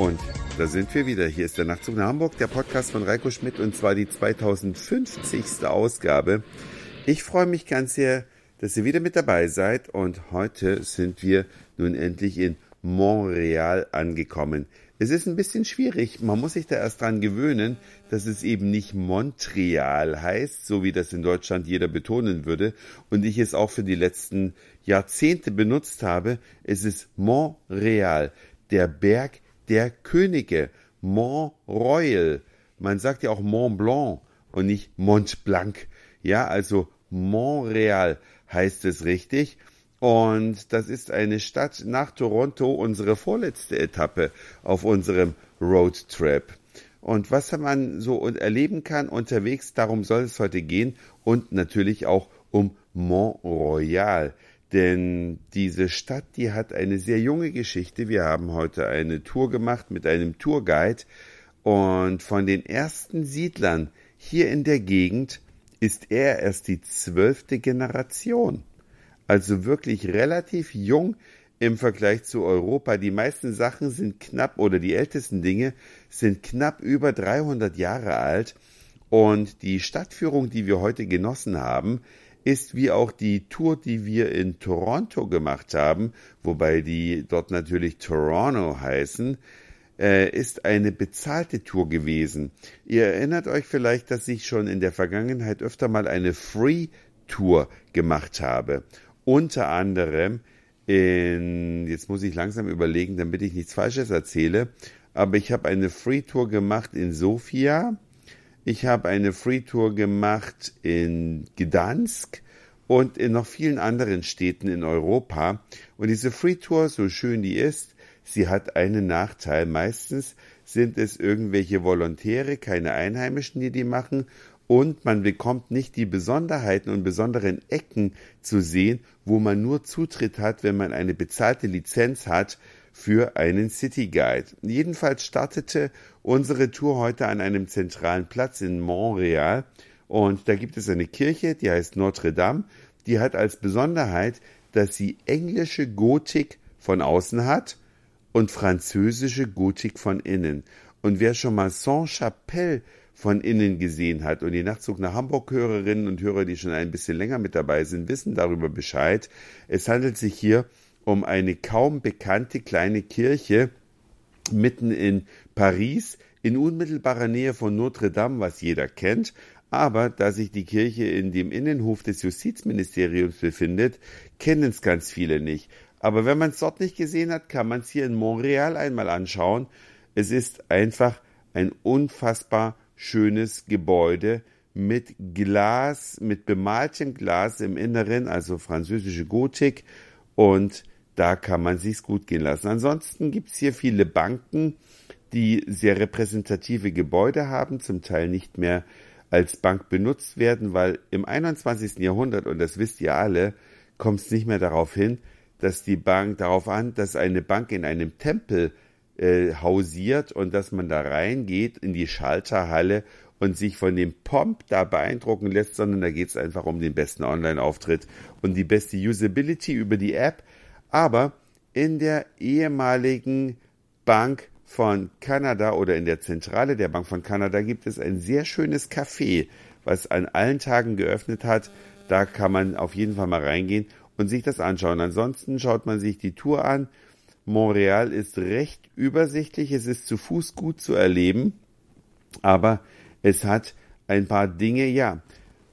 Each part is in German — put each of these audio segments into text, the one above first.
Und da sind wir wieder. Hier ist der Nachtzug nach Hamburg, der Podcast von Reiko Schmidt und zwar die 2050. Ausgabe. Ich freue mich ganz sehr, dass ihr wieder mit dabei seid und heute sind wir nun endlich in Montreal angekommen. Es ist ein bisschen schwierig, man muss sich da erst dran gewöhnen, dass es eben nicht Montreal heißt, so wie das in Deutschland jeder betonen würde und ich es auch für die letzten Jahrzehnte benutzt habe. Es ist Montreal, der Berg der Könige, Mont Royal. Man sagt ja auch Mont Blanc und nicht Mont Blanc. Ja, also Montreal heißt es richtig. Und das ist eine Stadt nach Toronto, unsere vorletzte Etappe auf unserem Roadtrip. Und was man so erleben kann unterwegs, darum soll es heute gehen und natürlich auch um Mont Royal. Denn diese Stadt, die hat eine sehr junge Geschichte. Wir haben heute eine Tour gemacht mit einem Tourguide und von den ersten Siedlern hier in der Gegend ist er erst die zwölfte Generation. Also wirklich relativ jung im Vergleich zu Europa. Die meisten Sachen sind knapp oder die ältesten Dinge sind knapp über 300 Jahre alt. Und die Stadtführung, die wir heute genossen haben, ist wie auch die Tour, die wir in Toronto gemacht haben, wobei die dort natürlich Toronto heißen, äh, ist eine bezahlte Tour gewesen. Ihr erinnert euch vielleicht, dass ich schon in der Vergangenheit öfter mal eine Free Tour gemacht habe. Unter anderem in, jetzt muss ich langsam überlegen, damit ich nichts Falsches erzähle, aber ich habe eine Free Tour gemacht in Sofia, ich habe eine Free Tour gemacht in Gdansk und in noch vielen anderen Städten in Europa. Und diese Free Tour, so schön die ist, sie hat einen Nachteil. Meistens sind es irgendwelche Volontäre, keine Einheimischen, die die machen. Und man bekommt nicht die Besonderheiten und besonderen Ecken zu sehen, wo man nur Zutritt hat, wenn man eine bezahlte Lizenz hat für einen City Guide. Jedenfalls startete unsere Tour heute an einem zentralen Platz in Montreal und da gibt es eine Kirche, die heißt Notre Dame, die hat als Besonderheit, dass sie englische Gotik von außen hat und französische Gotik von innen. Und wer schon mal Saint-Chapelle von innen gesehen hat und die Nachtzug nach Hamburg Hörerinnen und Hörer, die schon ein bisschen länger mit dabei sind, wissen darüber Bescheid. Es handelt sich hier um eine kaum bekannte kleine Kirche mitten in Paris, in unmittelbarer Nähe von Notre Dame, was jeder kennt. Aber da sich die Kirche in dem Innenhof des Justizministeriums befindet, kennen es ganz viele nicht. Aber wenn man es dort nicht gesehen hat, kann man es hier in Montreal einmal anschauen. Es ist einfach ein unfassbar schönes Gebäude mit Glas, mit bemaltem Glas im Inneren, also französische Gotik und da kann man sich's gut gehen lassen. Ansonsten gibt's hier viele Banken, die sehr repräsentative Gebäude haben, zum Teil nicht mehr als Bank benutzt werden, weil im 21. Jahrhundert, und das wisst ihr alle, kommt es nicht mehr darauf hin, dass die Bank darauf an, dass eine Bank in einem Tempel äh, hausiert und dass man da reingeht in die Schalterhalle und sich von dem Pomp da beeindrucken lässt, sondern da geht es einfach um den besten Online-Auftritt und die beste Usability über die App. Aber in der ehemaligen Bank von Kanada oder in der Zentrale der Bank von Kanada gibt es ein sehr schönes Café, was an allen Tagen geöffnet hat. Da kann man auf jeden Fall mal reingehen und sich das anschauen. Ansonsten schaut man sich die Tour an. Montreal ist recht übersichtlich. Es ist zu Fuß gut zu erleben, aber es hat ein paar Dinge, ja.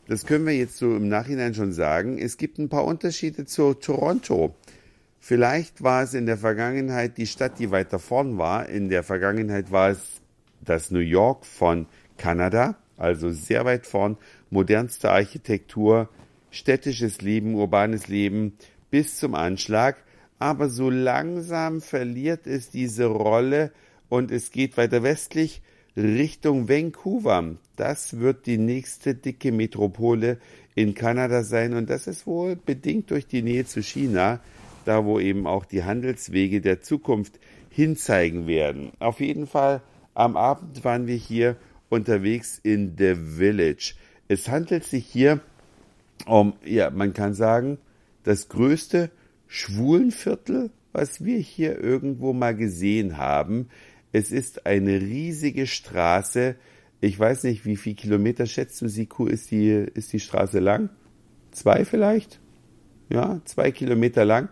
Das können wir jetzt so im Nachhinein schon sagen. Es gibt ein paar Unterschiede zu Toronto. Vielleicht war es in der Vergangenheit die Stadt, die weiter vorn war. In der Vergangenheit war es das New York von Kanada, also sehr weit vorn. Modernste Architektur, städtisches Leben, urbanes Leben bis zum Anschlag. Aber so langsam verliert es diese Rolle und es geht weiter westlich Richtung Vancouver. Das wird die nächste dicke Metropole in Kanada sein und das ist wohl bedingt durch die Nähe zu China da wo eben auch die Handelswege der Zukunft hinzeigen werden. Auf jeden Fall am Abend waren wir hier unterwegs in The Village. Es handelt sich hier um, ja, man kann sagen, das größte Schwulenviertel, was wir hier irgendwo mal gesehen haben. Es ist eine riesige Straße. Ich weiß nicht, wie viel Kilometer schätzt du, Siku, ist die, ist die Straße lang? Zwei vielleicht? Ja, zwei Kilometer lang.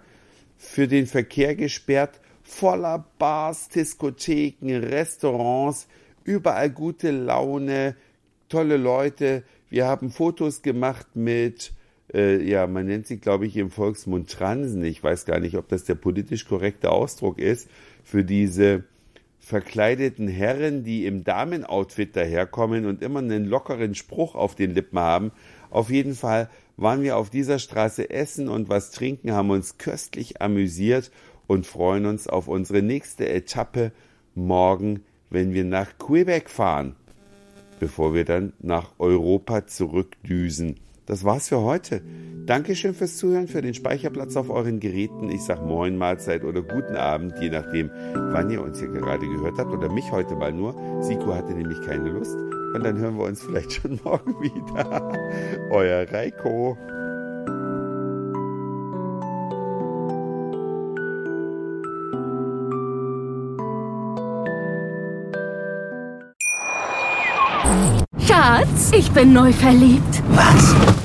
Für den Verkehr gesperrt, voller Bars, Diskotheken, Restaurants, überall gute Laune, tolle Leute. Wir haben Fotos gemacht mit, äh, ja, man nennt sie, glaube ich, im Volksmund Transen. Ich weiß gar nicht, ob das der politisch korrekte Ausdruck ist für diese verkleideten Herren, die im Damenoutfit daherkommen und immer einen lockeren Spruch auf den Lippen haben. Auf jeden Fall waren wir auf dieser Straße essen und was trinken, haben uns köstlich amüsiert und freuen uns auf unsere nächste Etappe morgen, wenn wir nach Quebec fahren, bevor wir dann nach Europa zurückdüsen. Das war's für heute. Dankeschön fürs Zuhören, für den Speicherplatz auf euren Geräten. Ich sag Moin, Mahlzeit oder guten Abend, je nachdem, wann ihr uns hier gerade gehört habt oder mich heute mal nur. Siku hatte nämlich keine Lust. Und dann hören wir uns vielleicht schon morgen wieder. Euer Reiko. Schatz, ich bin neu verliebt. Was?